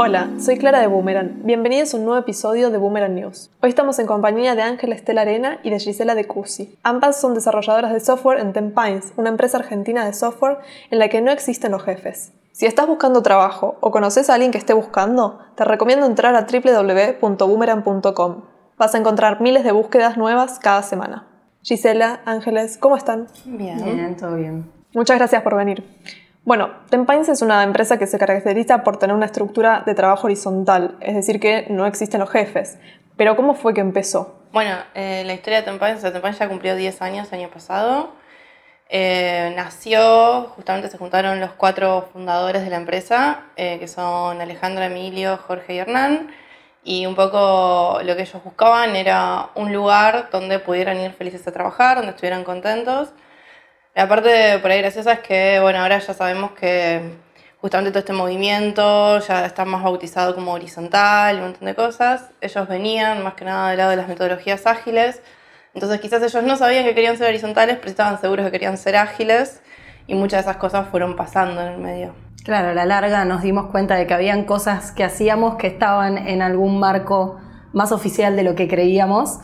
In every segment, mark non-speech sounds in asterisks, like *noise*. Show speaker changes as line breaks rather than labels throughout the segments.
Hola, soy Clara de Boomerang. Bienvenidos a un nuevo episodio de Boomerang News. Hoy estamos en compañía de Ángela Estela Arena y de Gisela de Cusi. Ambas son desarrolladoras de software en Tempines, una empresa argentina de software en la que no existen los jefes. Si estás buscando trabajo o conoces a alguien que esté buscando, te recomiendo entrar a www.boomerang.com. Vas a encontrar miles de búsquedas nuevas cada semana. Gisela, Ángeles, ¿cómo están?
Bien. Bien, todo bien.
Muchas gracias por venir. Bueno, Tempines es una empresa que se caracteriza por tener una estructura de trabajo horizontal, es decir, que no existen los jefes. Pero ¿cómo fue que empezó?
Bueno, eh, la historia de Tempines, Tempines ya cumplió 10 años el año pasado. Eh, nació, justamente se juntaron los cuatro fundadores de la empresa, eh, que son Alejandro, Emilio, Jorge y Hernán. Y un poco lo que ellos buscaban era un lugar donde pudieran ir felices a trabajar, donde estuvieran contentos la parte por ahí graciosa es que, bueno, ahora ya sabemos que justamente todo este movimiento ya está más bautizado como horizontal y un montón de cosas. Ellos venían más que nada del lado de las metodologías ágiles. Entonces quizás ellos no sabían que querían ser horizontales, pero estaban seguros que querían ser ágiles y muchas de esas cosas fueron pasando en el medio.
Claro, a la larga nos dimos cuenta de que habían cosas que hacíamos que estaban en algún marco más oficial de lo que creíamos.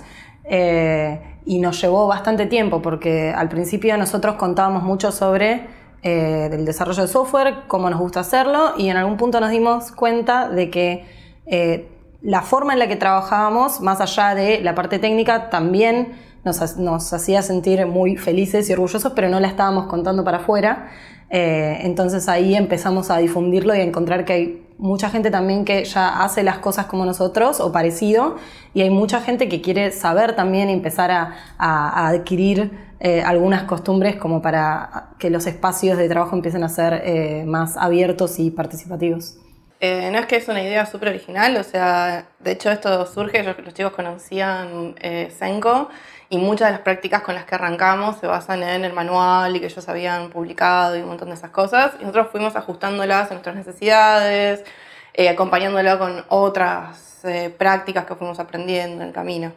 Eh, y nos llevó bastante tiempo porque al principio nosotros contábamos mucho sobre eh, el desarrollo de software, cómo nos gusta hacerlo y en algún punto nos dimos cuenta de que eh, la forma en la que trabajábamos, más allá de la parte técnica, también nos, nos hacía sentir muy felices y orgullosos, pero no la estábamos contando para afuera. Eh, entonces ahí empezamos a difundirlo y a encontrar que hay mucha gente también que ya hace las cosas como nosotros o parecido y hay mucha gente que quiere saber también y empezar a, adquirir eh, algunas costumbres como para que los espacios de trabajo empiecen a ser eh, más abiertos y participativos.
no es que es una idea súper original, o sea, de hecho esto surge, los chicos conocían Senko y muchas de las prácticas con las que arrancamos se basan en el manual y que ellos habían publicado y un montón de esas cosas. Y nosotros fuimos ajustándolas a nuestras necesidades, eh, con otras eh, prácticas que fuimos aprendiendo en el camino.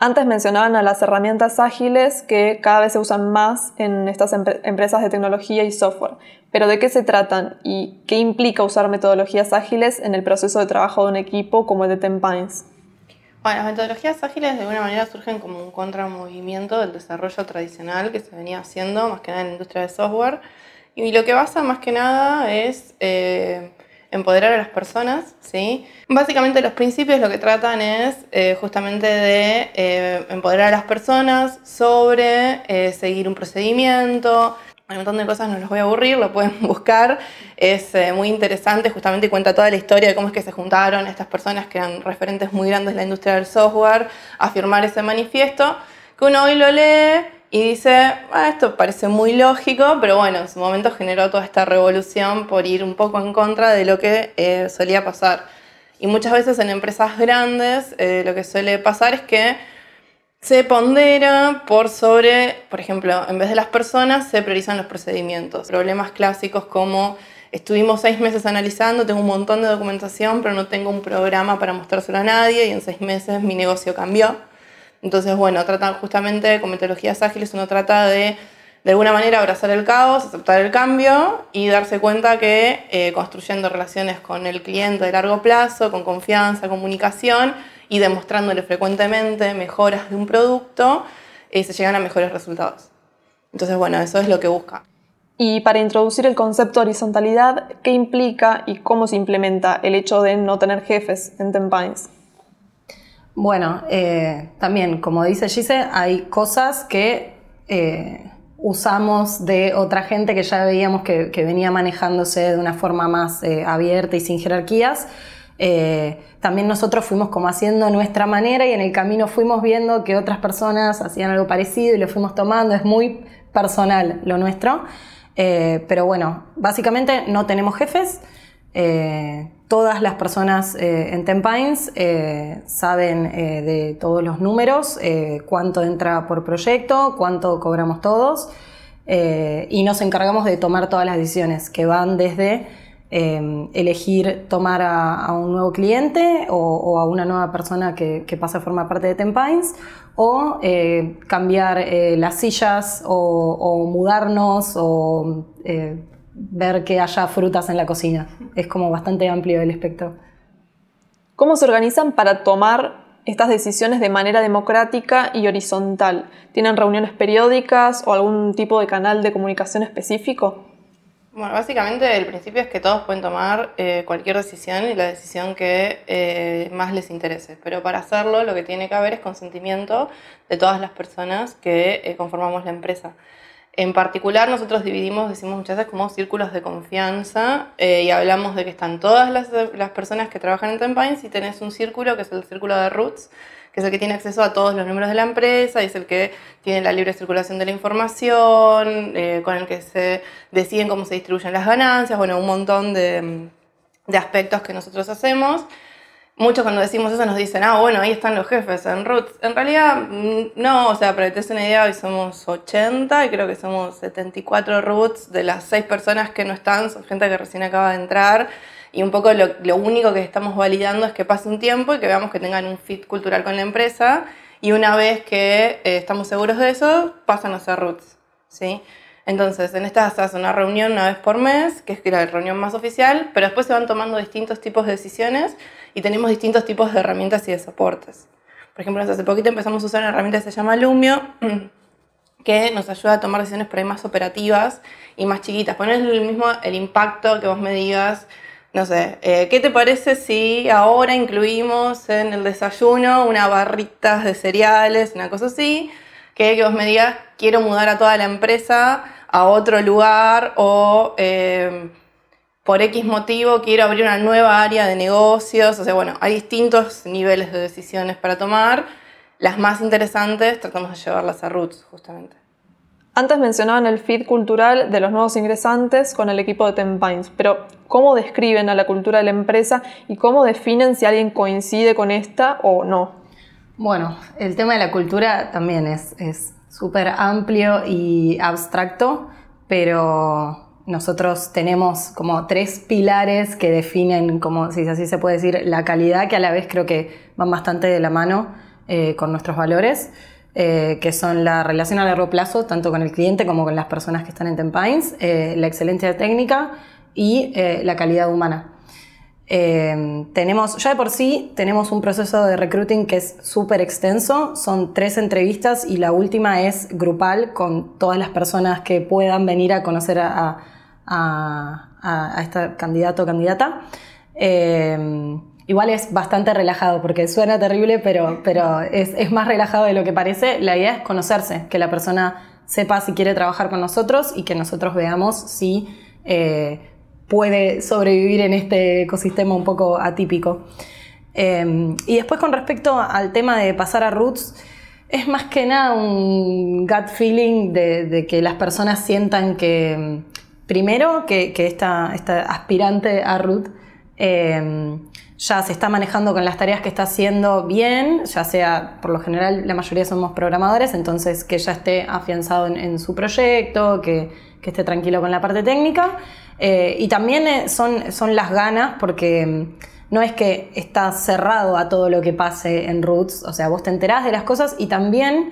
Antes mencionaban a las herramientas ágiles que cada vez se usan más en estas empresas de tecnología y software. Pero ¿de qué se tratan y qué implica usar metodologías ágiles en el proceso de trabajo de un equipo como el de Tempines?
Bueno, las metodologías ágiles de alguna manera surgen como un contramovimiento del desarrollo tradicional que se venía haciendo más que nada en la industria de software. Y lo que basa más que nada es eh, empoderar a las personas, ¿sí? Básicamente los principios lo que tratan es eh, justamente de eh, empoderar a las personas sobre seguir un procedimiento, un montón de cosas, no los voy a aburrir, lo pueden *laughs* buscar. Es eh, muy interesante, justamente cuenta toda la historia de cómo es que se juntaron estas personas que eran referentes muy grandes de la industria del software a firmar ese manifiesto, que uno hoy lo lee y dice, ah, esto parece muy lógico, pero bueno, en su momento generó toda esta revolución por ir un poco en contra de lo que eh, solía pasar. Y muchas veces en empresas grandes eh, lo que suele pasar es que se pondera por sobre, por ejemplo, en vez de las personas, se priorizan los procedimientos. Problemas clásicos como estuvimos seis meses analizando, tengo un montón de documentación, pero no tengo un programa para mostrárselo a nadie y en seis meses mi negocio cambió. Entonces, bueno, tratan justamente con metodologías ágiles, uno trata de de alguna manera abrazar el caos, aceptar el cambio y darse cuenta que eh, construyendo relaciones con el cliente de largo plazo, con confianza, comunicación, y demostrándole frecuentemente mejoras de un producto, eh, se llegan a mejores resultados. Entonces, bueno, eso es lo que busca.
Y para introducir el concepto de horizontalidad, ¿qué implica y cómo se implementa el hecho de no tener jefes en Tempines?
Bueno, eh, también, como dice Gise, hay cosas que eh, usamos de otra gente que ya veíamos que, venía manejándose de una forma más abierta y sin jerarquías eh, también nosotros fuimos como haciendo nuestra manera y en el camino fuimos viendo que otras personas hacían algo parecido y lo fuimos tomando. Es muy personal lo nuestro. Eh, pero bueno, básicamente no tenemos jefes. Eh, todas las personas en Tempines saben de todos los números, cuánto entra por proyecto, cuánto cobramos todos y nos encargamos de tomar todas las decisiones que van desde Em, elegir tomar a, un nuevo cliente o, a una nueva persona que, pasa a formar parte de Tempines o eh, cambiar eh, las sillas o, mudarnos o eh, ver que haya frutas en la cocina. Es como bastante amplio el espectro.
¿Cómo se organizan para tomar estas decisiones de manera democrática y horizontal? ¿Tienen reuniones periódicas o algún tipo de canal de comunicación específico?
Bueno, básicamente el principio es que todos pueden tomar eh, cualquier decisión y la decisión que eh, más les interese, pero para hacerlo lo que tiene que haber es consentimiento de todas las personas que eh, conformamos la empresa. En particular, nosotros dividimos, decimos muchas veces, como círculos de confianza y hablamos de que están todas las, las personas que trabajan en Tempines y tenés un círculo que es el círculo de Roots, que es el que tiene acceso a todos los números de la empresa y es el que tiene la libre circulación de la información, eh, con el que se deciden cómo se distribuyen las ganancias, bueno, un montón de, de aspectos que nosotros hacemos. Muchos cuando decimos eso nos dicen, ah, bueno, ahí están los jefes en Roots. En realidad, mm, no, o sea, para que te des una idea, hoy somos 80 y creo que somos 74 Roots. De las 6 personas que no están, son gente que recién acaba de entrar y un poco lo, único que estamos validando es que pase un tiempo y que veamos que tengan un fit cultural con la empresa. Y una vez que eh, estamos seguros de eso, pasan a ser roots. ¿sí? Entonces, en esta se hace una reunión una vez por mes, que es la reunión más oficial, pero después se van tomando distintos tipos de decisiones y tenemos distintos tipos de herramientas y de soportes. Por ejemplo, hace poquito empezamos a usar una herramienta que se llama Lumio, *clears throat* que nos ayuda a tomar decisiones por ahí más operativas y más chiquitas. Poner el mismo el impacto que vos me digas no sé, eh, ¿qué te parece si ahora incluimos en el desayuno una barritas de cereales, una cosa así? Que, que vos me digas, quiero mudar a toda la empresa a otro lugar o eh, por X motivo quiero abrir una nueva área de negocios. O sea, bueno, hay distintos niveles de decisiones para tomar. Las más interesantes tratamos de llevarlas a Roots, justamente.
Antes mencionaban el feed cultural de los nuevos ingresantes con el equipo de Tempines, pero ¿cómo describen a la cultura de la empresa y cómo definen si alguien coincide con esta o no?
Bueno, el tema de la cultura también es súper amplio y abstracto, pero nosotros tenemos como tres pilares que definen, como si así se puede decir, la calidad, que a la vez creo que van bastante de la mano eh, con nuestros valores. Eh, que son la relación a largo plazo, tanto con el cliente como con las personas que están en Tempines, eh, la excelencia técnica y eh, la calidad humana. tenemos, ya de por sí tenemos un proceso de recruiting que es súper extenso, son tres entrevistas y la última es grupal con todas las personas que puedan venir a conocer a, a, a, a este candidato o candidata. Igual es bastante relajado, porque suena terrible, pero, pero es, más relajado de lo que parece. La idea es conocerse, que la persona sepa si quiere trabajar con nosotros y que nosotros veamos si eh, puede sobrevivir en este ecosistema un poco atípico. Em, y después con respecto al tema de pasar a Roots, es más que nada un gut feeling de, que las personas sientan que, primero, que, esta, esta, aspirante a Root em, ya se está manejando con las tareas que está haciendo bien, ya sea, por lo general la mayoría somos programadores, entonces que ya esté afianzado en, su proyecto, que, esté tranquilo con la parte técnica. Eh, y también eh, son, son las ganas, porque mm, no es que está cerrado a todo lo que pase en Roots, o sea, vos te enterás de las cosas y también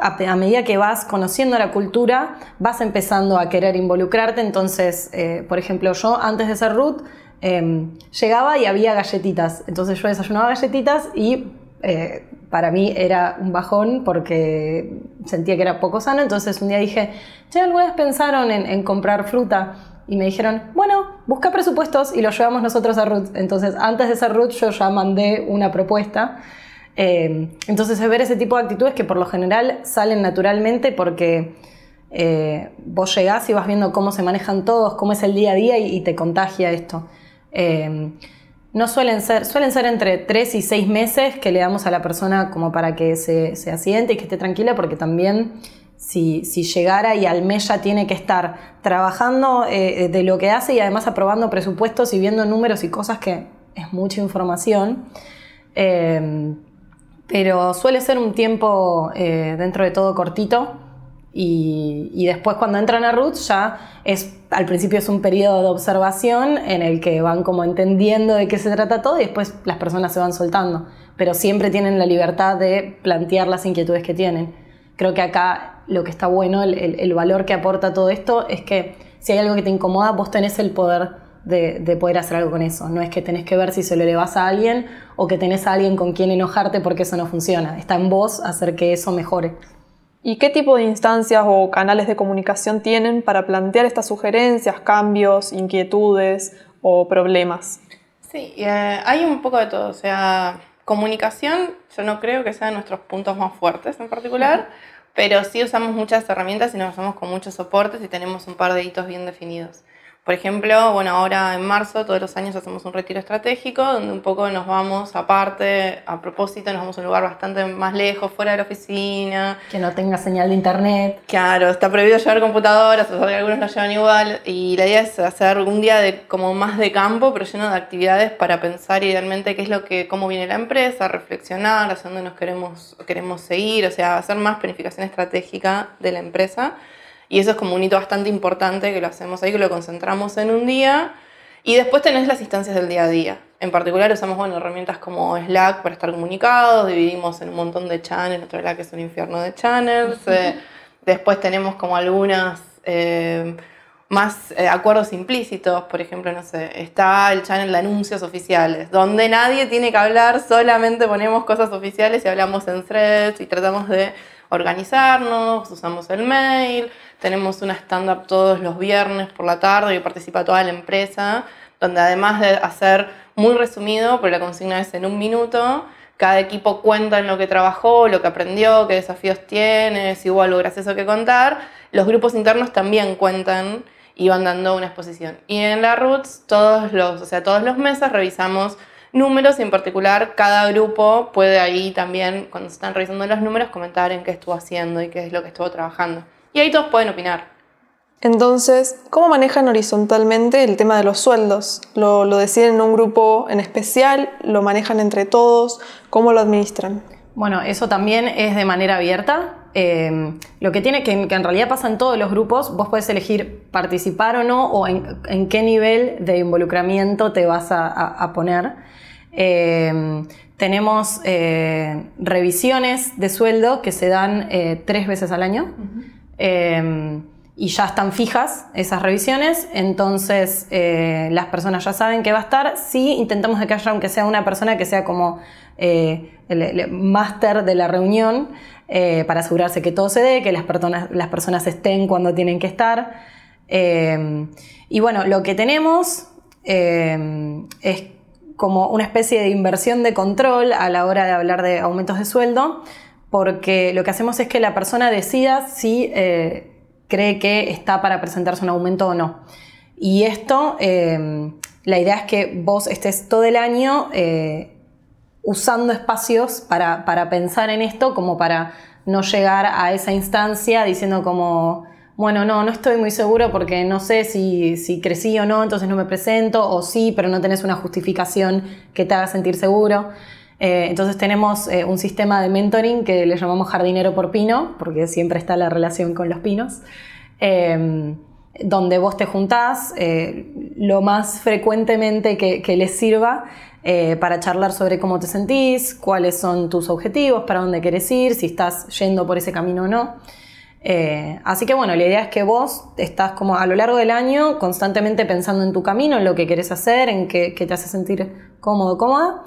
a, medida que vas conociendo la cultura, vas empezando a querer involucrarte. Entonces, eh, por ejemplo, yo antes de ser root, Em, llegaba y había galletitas. Entonces yo desayunaba galletitas y eh, para mí era un bajón porque sentía que era poco sano. Entonces un día dije, che, ¿alguna vez pensaron en, comprar fruta? Y me dijeron, bueno, busca presupuestos y lo llevamos nosotros a Ruth. Entonces antes de ser Ruth yo ya mandé una propuesta. Em, entonces es ver ese tipo de actitudes que por lo general salen naturalmente porque... Eh, vos llegás y vas viendo cómo se manejan todos, cómo es el día a día y te contagia esto. Eh, no suelen ser, suelen ser entre 3 y 6 meses que le damos a la persona como para que se, se asiente y que esté tranquila, porque también si, llegara y al mes ya tiene que estar trabajando eh, de lo que hace y además aprobando presupuestos y viendo números y cosas que es mucha información. Eh, pero suele ser un tiempo dentro de todo cortito y, después cuando entran a Roots ya es, al principio es un periodo de observación en el que van como entendiendo de qué se trata todo y después las personas se van soltando, pero siempre tienen la libertad de plantear las inquietudes que tienen. Creo que acá lo que está bueno, el, valor que aporta todo esto es que si hay algo que te incomoda, vos tenés el poder de, poder hacer algo con eso. No es que tenés que ver si se lo elevas a alguien o que tenés a alguien con quien enojarte porque eso no funciona. Está en vos hacer que eso mejore.
¿Y qué tipo de instancias o canales de comunicación tienen para plantear estas sugerencias, cambios, inquietudes o problemas?
Sí, eh, hay un poco de todo. O sea, comunicación yo no creo que sea de nuestros puntos más fuertes en particular, pero sí usamos muchas herramientas y nos usamos con muchos soportes y tenemos un par de hitos bien definidos. Por ejemplo, bueno, ahora en marzo todos los años hacemos un retiro estratégico donde un poco nos vamos aparte, a propósito, nos vamos a un lugar bastante más lejos, fuera de la oficina.
Que no tenga señal de internet.
Claro, está prohibido llevar computadoras, o sea, que algunos lo llevan igual. Y la idea es hacer un día de, como más de campo, pero lleno de actividades para pensar idealmente qué es lo que, cómo viene la empresa, reflexionar, hacia dónde nos queremos, queremos seguir, o sea, hacer más planificación estratégica de la empresa. Y eso es como un hito bastante importante que lo hacemos ahí, que lo concentramos en un día. Y después tenés las instancias del día a día. En particular usamos bueno, herramientas como Slack para estar comunicados, dividimos en un montón de channels, verdad que es un infierno de channels. Eh, después tenemos como algunas eh, más eh, acuerdos implícitos, por ejemplo, no sé, está el channel de anuncios oficiales, donde nadie tiene que hablar, solamente ponemos cosas oficiales y hablamos en threads y tratamos de organizarnos, usamos el mail, tenemos una stand-up todos los viernes por la tarde y participa toda la empresa, donde además de hacer muy resumido, porque la consigna es en un minuto, cada equipo cuenta en lo que trabajó, lo que aprendió, qué desafíos tiene, si hubo algo gracioso que contar. Los grupos internos también cuentan y van dando una exposición. Y en la Roots, todos los, o sea, todos los meses revisamos números y en particular cada grupo puede ahí también, cuando se están revisando los números, comentar en qué estuvo haciendo y qué es lo que estuvo trabajando. Y ahí todos pueden opinar.
Entonces, ¿cómo manejan horizontalmente el tema de los sueldos? ¿Lo, deciden en un grupo en especial? ¿Lo manejan entre todos? ¿Cómo lo administran?
Bueno, eso también es de manera abierta. Eh, lo que tiene que, en realidad pasa en todos los grupos, vos puedes elegir participar o no, o en, qué nivel de involucramiento te vas a poner. Em, tenemos eh, revisiones de sueldo que se dan eh, tres veces al año em, y ya están fijas esas revisiones, entonces eh, las personas ya saben que va a estar. Sí, intentamos de que haya, aunque sea una persona que sea como el, máster de la reunión, para asegurarse que todo se dé, que las personas, las personas estén cuando tienen que estar. Em, y bueno, lo que tenemos es como una especie de inversión de control a la hora de hablar de aumentos de sueldo, porque lo que hacemos es que la persona decida si eh, cree que está para presentarse un aumento o no. Y esto, eh, la idea es que vos estés todo el año eh, usando espacios para, para pensar en esto, como para no llegar a esa instancia diciendo como bueno, no, no estoy muy seguro porque no sé si, si, crecí o no, entonces no me presento, o sí, pero no tenés una justificación que te haga sentir seguro. Eh, entonces tenemos eh, un sistema de mentoring que le llamamos jardinero por pino, porque siempre está la relación con los pinos, eh, donde vos te juntás lo más frecuentemente que, que les sirva para charlar sobre cómo te sentís, cuáles son tus objetivos, para dónde quieres ir, si estás yendo por ese camino o no. Eh, así que bueno, la idea es que vos estás como a lo largo del año constantemente pensando en tu camino, en lo que querés hacer, en qué, te hace sentir cómodo, cómoda.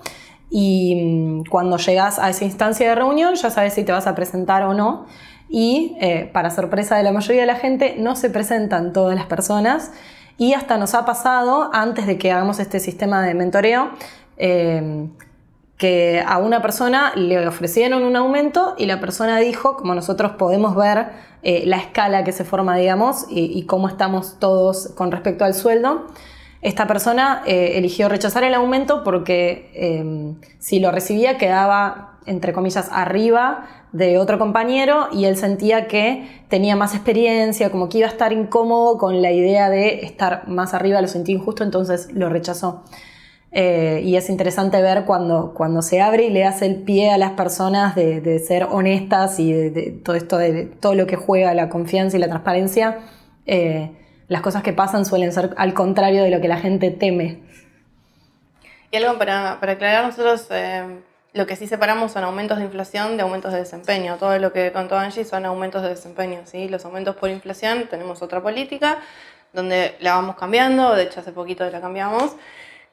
Y mm, cuando llegas a esa instancia de reunión ya sabes si te vas a presentar o no. Y eh, para sorpresa de la mayoría de la gente, no se presentan todas las personas. Y hasta nos ha pasado, antes de que hagamos este sistema de mentoreo, eh, que a una persona le ofrecieron un aumento y la persona dijo, como nosotros podemos ver eh, la escala que se forma, digamos, y, cómo estamos todos con respecto al sueldo, esta persona eh, eligió rechazar el aumento porque em, si lo recibía quedaba, entre comillas, arriba de otro compañero y él sentía que tenía más experiencia, como que iba a estar incómodo con la idea de estar más arriba, lo sentía injusto, entonces lo rechazó. Eh, y es interesante ver cuando, cuando se abre y le hace el pie a las personas de, ser honestas y de, todo esto, de todo lo que juega la confianza y la transparencia, eh, las cosas que pasan suelen ser al contrario de lo que la gente teme.
Y algo para, para aclarar, nosotros eh, lo que sí separamos son aumentos de inflación de aumentos de desempeño. Todo lo que contó Angie son aumentos de desempeño. ¿sí? Los aumentos por inflación tenemos otra política donde la vamos cambiando, de hecho hace poquito la cambiamos,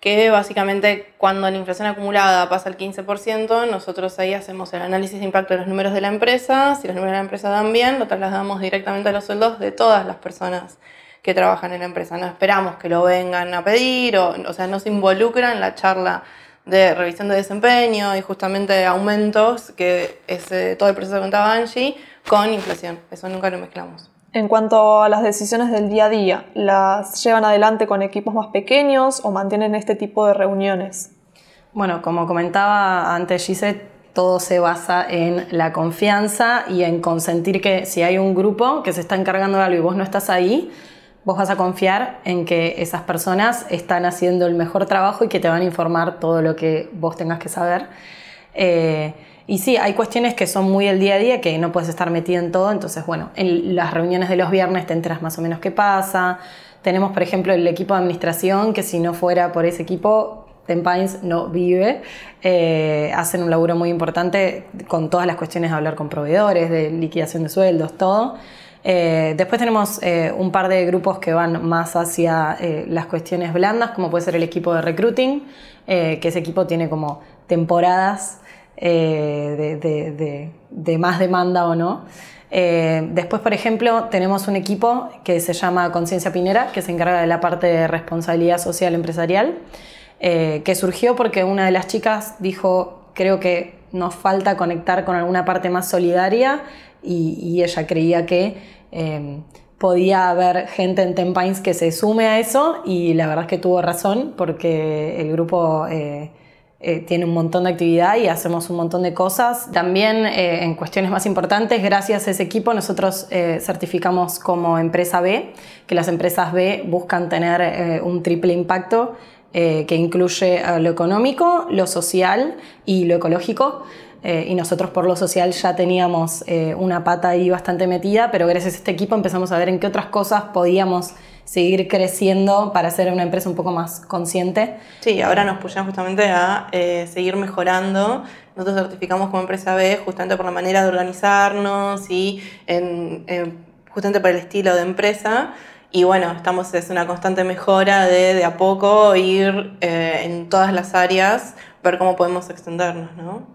que básicamente cuando la inflación acumulada pasa al 15%, nosotros ahí hacemos el análisis de impacto de los números de la empresa, si los números de la empresa dan bien, lo trasladamos directamente a los sueldos de todas las personas que trabajan en la empresa. No esperamos que lo vengan a pedir, o, o sea, no se involucran en la charla de revisión de desempeño y justamente aumentos, que es todo el proceso que contaba Angie, con inflación. Eso nunca lo mezclamos.
En cuanto a las decisiones del día a día, ¿las llevan adelante con equipos más pequeños o mantienen este tipo de reuniones?
Bueno, como comentaba antes Gisette, todo se basa en la confianza y en consentir que si hay un grupo que se está encargando de algo y vos no estás ahí, vos vas a confiar en que esas personas están haciendo el mejor trabajo y que te van a informar todo lo que vos tengas que saber. Eh, y sí, hay cuestiones que son muy el día a día, que no puedes estar metido en todo, entonces bueno, en las reuniones de los viernes te enteras más o menos qué pasa. Tenemos, por ejemplo, el equipo de administración, que si no fuera por ese equipo, Tempines no vive. Eh, hacen un laburo muy importante con todas las cuestiones de hablar con proveedores, de liquidación de sueldos, todo. Eh, después tenemos eh, un par de grupos que van más hacia las cuestiones blandas, como puede ser el equipo de recruiting, que ese equipo tiene como temporadas de, de, más demanda o no. después, por ejemplo, tenemos un equipo que se llama Conciencia Pinera, que se encarga de la parte de responsabilidad social empresarial. Eh, que surgió porque una de las chicas dijo, creo que nos falta conectar con alguna parte más solidaria y, ella creía que eh, podía haber gente en Tempines que se sume a eso y la verdad es que tuvo razón porque el grupo... Eh, tiene un montón de actividad y hacemos un montón de cosas. También en cuestiones más importantes, gracias a ese equipo, nosotros certificamos como empresa B, que las empresas B buscan tener un triple impacto eh, que incluye lo económico, lo social y lo ecológico. Eh, y nosotros por lo social ya teníamos eh, una pata ahí bastante metida, pero gracias a este equipo empezamos a ver en qué otras cosas podíamos seguir creciendo para ser una empresa un poco más consciente.
Sí, ahora nos pusieron justamente a seguir mejorando. Nosotros certificamos como empresa B justamente por la manera de organizarnos y justamente por el estilo de empresa. Y bueno, estamos, es una constante mejora de de a poco ir eh, en todas las áreas, ver cómo podemos extendernos, ¿no?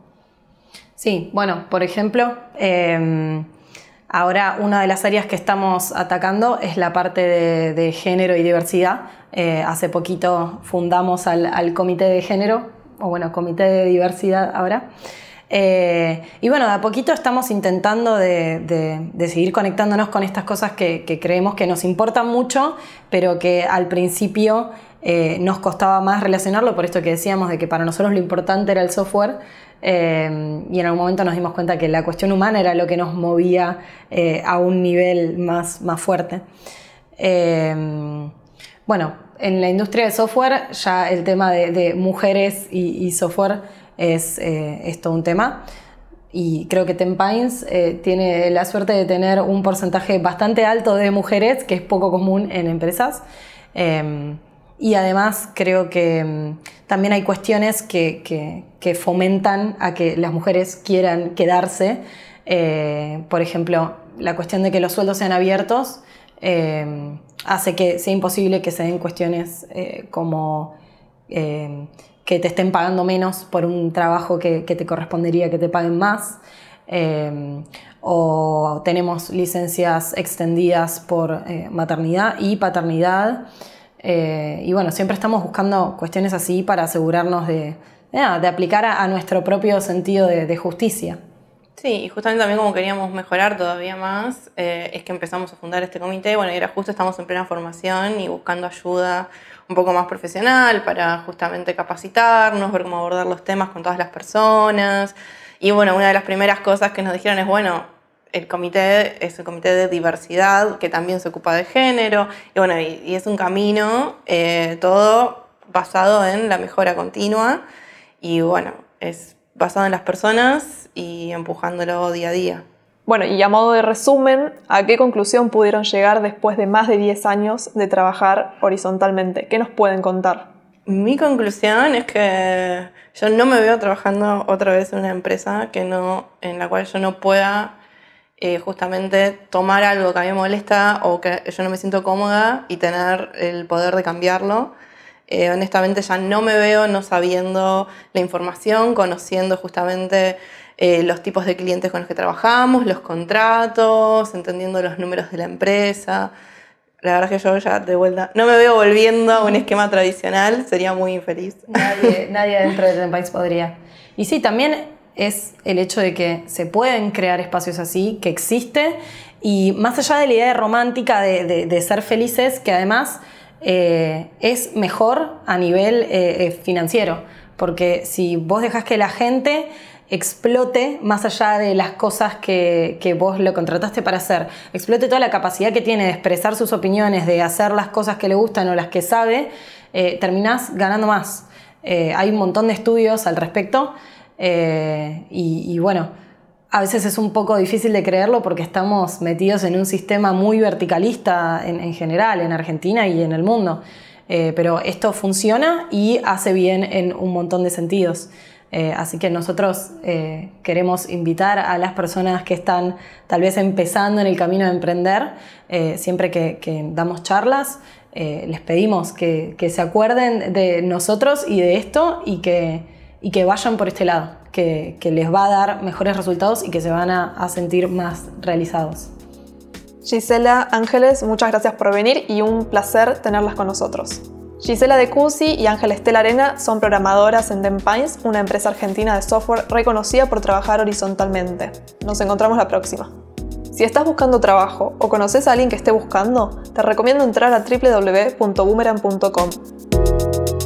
Sí, bueno, por ejemplo, em, ahora una de las áreas que estamos atacando es la parte de, género y diversidad. Eh, hace poquito fundamos al, comité de género, o bueno, comité de diversidad ahora. Eh, y bueno, de a poquito estamos intentando de, seguir conectándonos con estas cosas que, creemos que nos importan mucho, pero que al principio eh, nos costaba más relacionarlo, por esto que decíamos de que para nosotros lo importante era el software. Eh, y en algún momento nos dimos cuenta que la cuestión humana era lo que nos movía a un nivel más, más fuerte. bueno, en la industria de software ya el tema de, mujeres y software es, eh, todo un tema. Y creo que Tempines eh, tiene la suerte de tener un porcentaje bastante alto de mujeres, que es poco común en empresas. Em, y además creo que em, también hay cuestiones que, que, fomentan a que las mujeres quieran quedarse. Eh, por ejemplo, la cuestión de que los sueldos sean abiertos em, hace que sea imposible que se den cuestiones eh, como que te estén pagando menos por un trabajo que, te correspondería que te paguen más. Eh, o tenemos licencias extendidas por eh, maternidad y paternidad. Eh, y bueno, siempre estamos buscando cuestiones así para asegurarnos de, de, aplicar a, nuestro propio sentido de, justicia.
Sí, y justamente también como queríamos mejorar todavía más, es que empezamos a fundar este comité. Bueno, y era justo estamos en plena formación y buscando ayuda un poco más profesional para justamente capacitarnos, ver cómo abordar los temas con todas las personas. Y bueno, una de las primeras cosas que nos dijeron es, bueno, el comité es el comité de diversidad que también se ocupa de género. Y bueno, y, es un camino eh, todo basado en la mejora continua. Y bueno, es basado en las personas y empujándolo día a día.
Bueno, y a modo de resumen, ¿a qué conclusión pudieron llegar después de más de 10 años de trabajar horizontalmente? ¿Qué nos pueden contar?
Mi conclusión es que yo no me veo trabajando otra vez en una empresa que no, en la cual yo no pueda eh, justamente tomar algo que a mí me molesta o que yo no me siento cómoda y tener el poder de cambiarlo. Eh, honestamente ya no me veo no sabiendo la información, conociendo justamente eh, los tipos de clientes con los que trabajamos, los contratos, entendiendo los números de la empresa. La verdad es que yo ya de vuelta no me veo volviendo a un esquema tradicional, sería muy infeliz.
Nadie, nadie dentro de país podría. Y sí, también es el hecho de que se pueden crear espacios así, que existe, y más allá de la idea romántica de, ser felices, que además eh, es mejor a nivel eh, financiero, porque si vos dejas que la gente explote más allá de las cosas que, vos lo contrataste para hacer, explote toda la capacidad que tiene de expresar sus opiniones, de hacer las cosas que le gustan o las que sabe, eh, terminás ganando más. Eh, hay un montón de estudios al respecto eh, y, bueno, a veces es un poco difícil de creerlo porque estamos metidos en un sistema muy verticalista en, general, en Argentina y en el mundo. pero esto funciona y hace bien en un montón de sentidos. Eh, así que nosotros eh, queremos invitar a las personas que están tal vez empezando en el camino de emprender, eh, siempre que, damos charlas, les pedimos que, se acuerden de nosotros y de esto y que, vayan por este lado, que, les va a dar mejores resultados y que se van a, sentir más realizados.
Gisela Ángeles, muchas gracias por venir y un placer tenerlas con nosotros. Gisela De Cusi y Ángel Estela Arena son programadoras en Pines, una empresa argentina de software reconocida por trabajar horizontalmente. Nos encontramos la próxima. Si estás buscando trabajo o conoces a alguien que esté buscando, te recomiendo entrar a www.boomerang.com